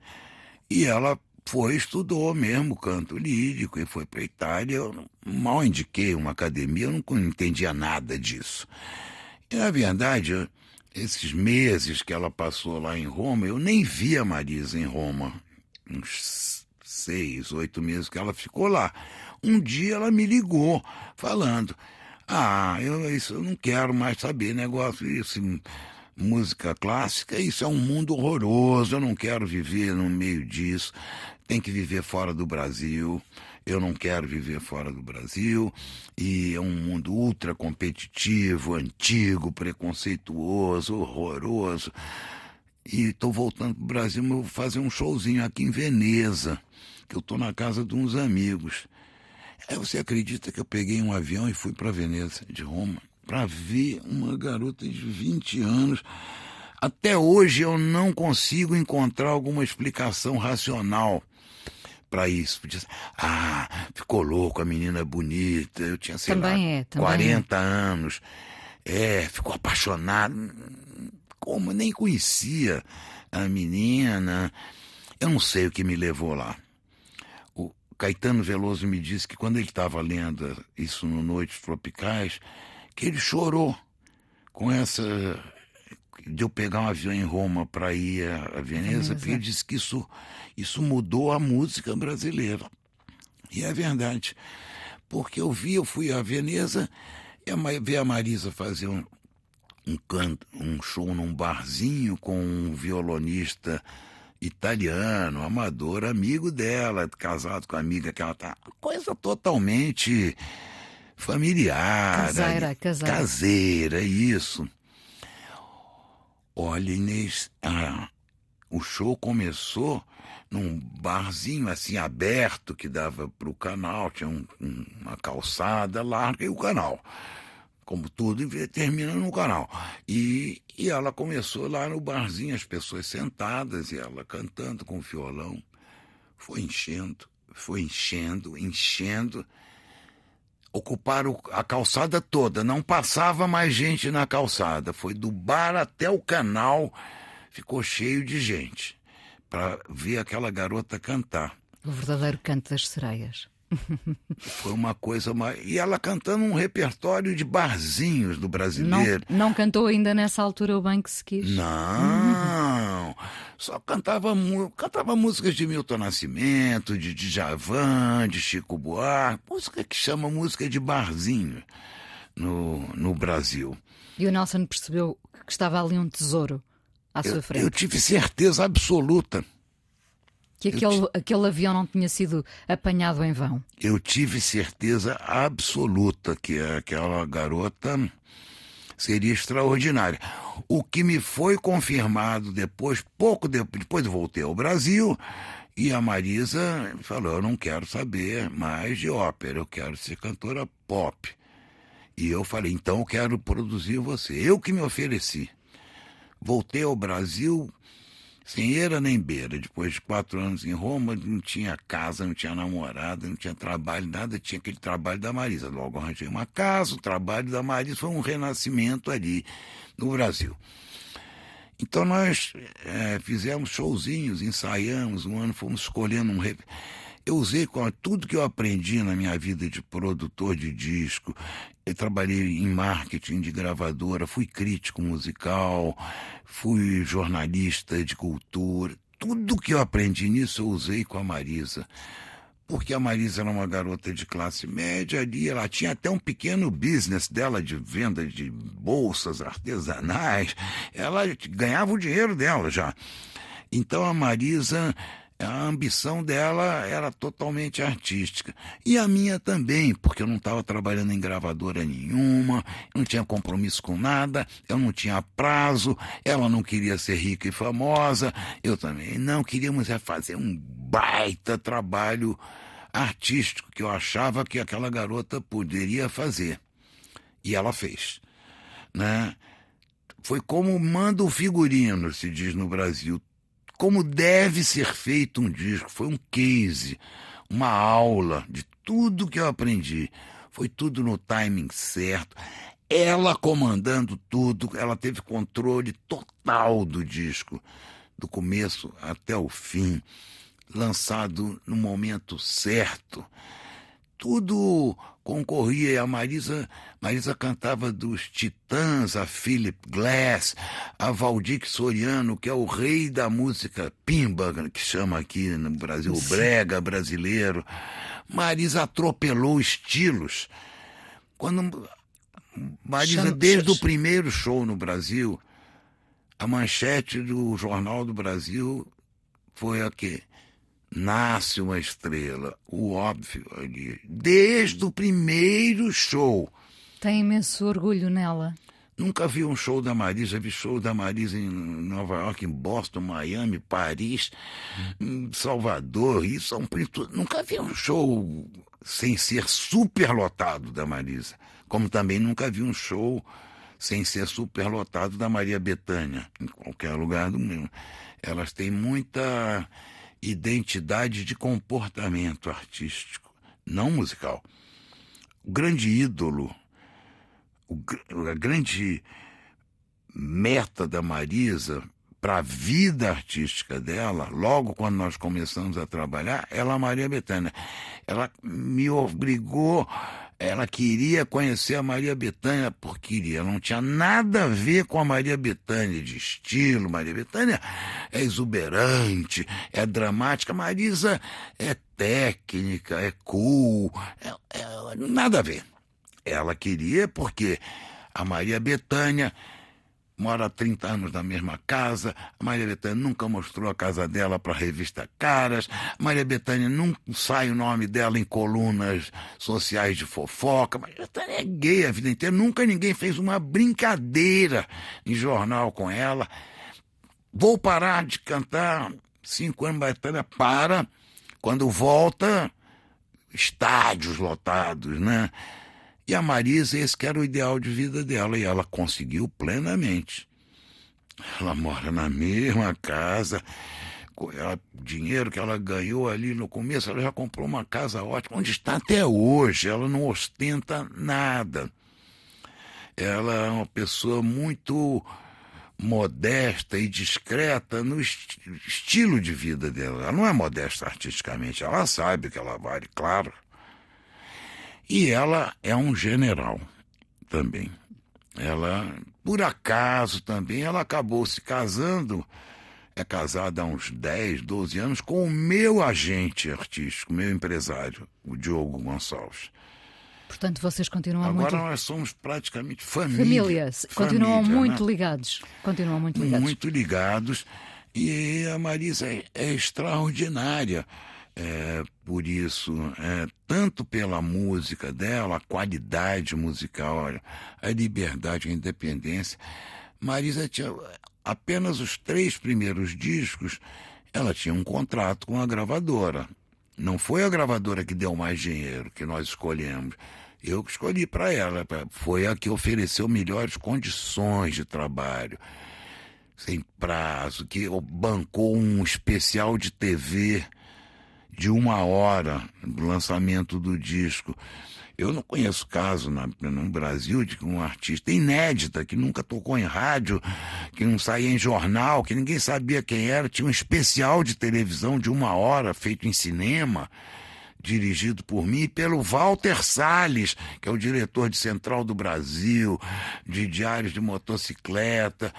E ela foi, estudou mesmo canto lírico e foi para a Itália. Eu mal indiquei uma academia, eu não entendia nada disso. E, na verdade, esses meses que ela passou lá em Roma, eu nem vi a Marisa em Roma. Uns seis, oito meses que ela ficou lá. Um dia ela me ligou, falando: Ah, eu, isso, eu não quero mais saber negócio, isso, música clássica, isso é um mundo horroroso, eu não quero viver no meio disso, tem que viver fora do Brasil eu não quero viver fora do Brasil, e é um mundo ultra competitivo, antigo, preconceituoso, horroroso. E estou voltando para o Brasil, mas vou fazer um showzinho aqui em Veneza, que eu estou na casa de uns amigos. Aí você acredita que eu peguei um avião e fui para Veneza, de Roma, para ver uma garota de 20 anos. Até hoje eu não consigo encontrar alguma explicação racional para isso. Podia ah, ficou louco, a menina é bonita. Eu tinha, sei também lá, é, também 40 é. anos. É, ficou apaixonado. Como? Nem conhecia a menina. Eu não sei o que me levou lá. O Caetano Veloso me disse que quando ele estava lendo isso no Noites Tropicais, que ele chorou com essa de eu pegar um avião em Roma para ir a, Veneza, porque ele disse que isso, isso mudou a música brasileira. E é verdade. Porque eu vi, eu fui a Veneza, e a, ver a Marisa fazer um, um, canto, um show num barzinho com um violonista italiano, amador, amigo dela, casado com a amiga que ela tá. Coisa totalmente familiar. Caseira, caseira. Caseira, isso. Olha, Inês, ah, o show começou num barzinho assim aberto que dava para o canal, tinha um, uma calçada larga e o canal. Como tudo termina no canal. E, e ela começou lá no barzinho, as pessoas sentadas e ela cantando com o violão. Foi enchendo, foi enchendo, enchendo ocuparam a calçada toda, não passava mais gente na calçada. Foi do bar até o canal, ficou cheio de gente para ver aquela garota cantar. O verdadeiro canto das sereias. Foi uma coisa. Uma... E ela cantando um repertório de barzinhos do brasileiro. Não, não cantou ainda nessa altura o bem que se quis? Não. Só cantava, cantava músicas de Milton Nascimento, de Djavan, de Chico Buarque. Música que chama música de barzinho no, no Brasil. E o Nelson percebeu que estava ali um tesouro à eu, sua frente. Eu tive certeza absoluta. Que aquele, aquele avião não tinha sido apanhado em vão. Eu tive certeza absoluta que aquela garota seria extraordinária. O que me foi confirmado depois, pouco depois, depois voltei ao Brasil, e a Marisa falou: Eu não quero saber mais de ópera, eu quero ser cantora pop. E eu falei: Então eu quero produzir você. Eu que me ofereci. Voltei ao Brasil sem eira nem beira. Depois de quatro anos em Roma, não tinha casa, não tinha namorada, não tinha trabalho, nada, tinha aquele trabalho da Marisa. Logo arranjei uma casa, o trabalho da Marisa foi um renascimento ali no Brasil. Então nós é, fizemos showzinhos, ensaiamos, um ano fomos escolhendo um eu usei tudo que eu aprendi na minha vida de produtor de disco. Eu trabalhei em marketing de gravadora, fui crítico musical, fui jornalista de cultura. Tudo que eu aprendi nisso eu usei com a Marisa. Porque a Marisa era uma garota de classe média ali, ela tinha até um pequeno business dela de venda de bolsas artesanais. Ela ganhava o dinheiro dela já. Então a Marisa a ambição dela era totalmente artística. E a minha também, porque eu não estava trabalhando em gravadora nenhuma, não tinha compromisso com nada, eu não tinha prazo, ela não queria ser rica e famosa, eu também não. Queríamos é fazer um baita trabalho artístico que eu achava que aquela garota poderia fazer. E ela fez. Né? foi como manda o figurino, se diz no Brasil. Como deve ser feito um disco. Foi um case, uma aula de tudo que eu aprendi. Foi tudo no timing certo. Ela comandando tudo, ela teve controle total do disco, do começo até o fim, lançado no momento certo tudo concorria. E a Marisa, Marisa cantava dos Titãs, a Philip Glass, a Valdir Soriano, que é o rei da música pimba, que chama aqui no Brasil, o brega brasileiro. Marisa atropelou estilos. Quando Marisa, Chama, desde o primeiro show no Brasil, a manchete do Jornal do Brasil foi a quê? Nasce uma estrela, o óbvio ali, desde o primeiro show. Tem imenso orgulho nela. Nunca vi um show da Marisa, vi show da Marisa em Nova York, em Boston, Miami, Paris, Salvador, Rio, São Paulo. Nunca vi um show sem ser superlotado da Marisa. Como também nunca vi um show sem ser superlotado da Maria Bethânia, em qualquer lugar do mundo. Elas têm muita identidade de comportamento artístico, não musical. O grande ídolo, o, a grande meta da Marisa para a vida artística dela, logo quando nós começamos a trabalhar, ela é Maria Bethânia. Ela me obrigou ela queria conhecer a Maria Bethânia porque queria, não tinha nada a ver com a Maria Bethânia de estilo. Maria Bethânia é exuberante, é dramática. Marisa é técnica, é cool, é, é, nada a ver. Ela queria porque a Maria Bethânia mora há 30 anos na mesma casa. A Maria Bethânia nunca mostrou a casa dela para a revista Caras. A Maria Bethânia nunca sai o nome dela em colunas sociais de fofoca. A Maria Bethânia é gay a vida inteira. Nunca ninguém fez uma brincadeira em jornal com ela. Vou parar de cantar. Cinco anos, Bethânia para. Quando volta, estádios lotados, né? E a Marisa, esse que era o ideal de vida dela, e ela conseguiu plenamente. Ela mora na mesma casa, o dinheiro que ela ganhou ali no começo, ela já comprou uma casa ótima, onde está até hoje. Ela não ostenta nada. Ela é uma pessoa muito modesta e discreta no est estilo de vida dela. Ela não é modesta artisticamente, ela sabe que ela vale, claro. E ela é um general também. Ela, por acaso também, ela acabou se casando, é casada há uns 10, 12 anos, com o meu agente artístico, meu empresário, o Diogo Gonçalves. Portanto, vocês continuam Agora muito... Agora nós somos praticamente família. Famílias. Continuam família, muito né? ligados. Continuam muito ligados. Muito ligados. E a Marisa é, é extraordinária é, por isso, é, tanto pela música dela, a qualidade musical, a liberdade, a independência. Marisa tinha apenas os três primeiros discos, ela tinha um contrato com a gravadora. Não foi a gravadora que deu mais dinheiro que nós escolhemos. Eu que escolhi para ela. Foi a que ofereceu melhores condições de trabalho, sem prazo, que bancou um especial de TV de uma hora do lançamento do disco. Eu não conheço caso na, no Brasil de um artista inédita, que nunca tocou em rádio, que não saía em jornal, que ninguém sabia quem era, tinha um especial de televisão de uma hora feito em cinema, dirigido por mim e pelo Walter Salles, que é o diretor de Central do Brasil, de Diários de Motocicleta.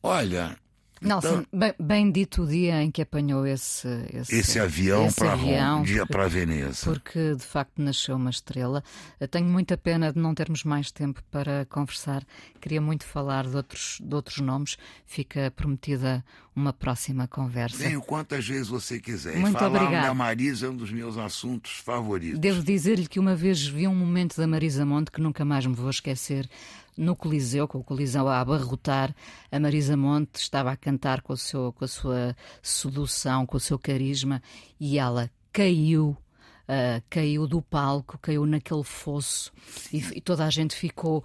Olha, Nelson, então, bem, dito o dia em que apanhou esse, esse, esse avião para um dia para Veneza. Porque de facto nasceu uma estrela. Eu tenho muita pena de não termos mais tempo para conversar. Queria muito falar de outros, de outros nomes. Fica prometida uma próxima conversa. Venho quantas vezes você quiser. Muito falar obrigada. da Marisa é um dos meus assuntos favoritos. Devo dizer-lhe que uma vez vi um momento da Marisa Monte que nunca mais me vou esquecer no Coliseu, com o Coliseu a abarrotar, a Marisa Monte estava a cantar com, seu, com a sua sedução, com o seu carisma, e ela caiu. Uh, caiu do palco, caiu naquele fosso e, e toda a gente ficou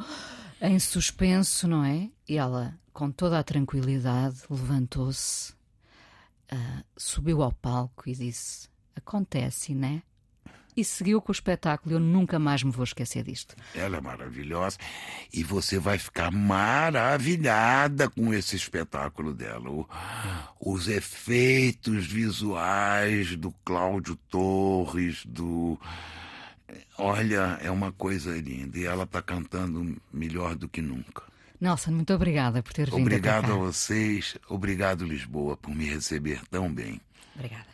Em suspenso, não é? E ela, com toda a tranquilidade, levantou-se, uh, subiu ao palco e disse: Acontece, né? E seguiu com o espetáculo. Eu nunca mais me vou esquecer disto. Ela é maravilhosa e você vai ficar maravilhada com esse espetáculo dela. O, os efeitos visuais do Cláudio Torres, do. Olha, é uma coisa linda. E ela está cantando melhor do que nunca. Nelson, muito obrigada por ter vindo. Obrigado a vocês. Obrigado, Lisboa, por me receber tão bem. Obrigada.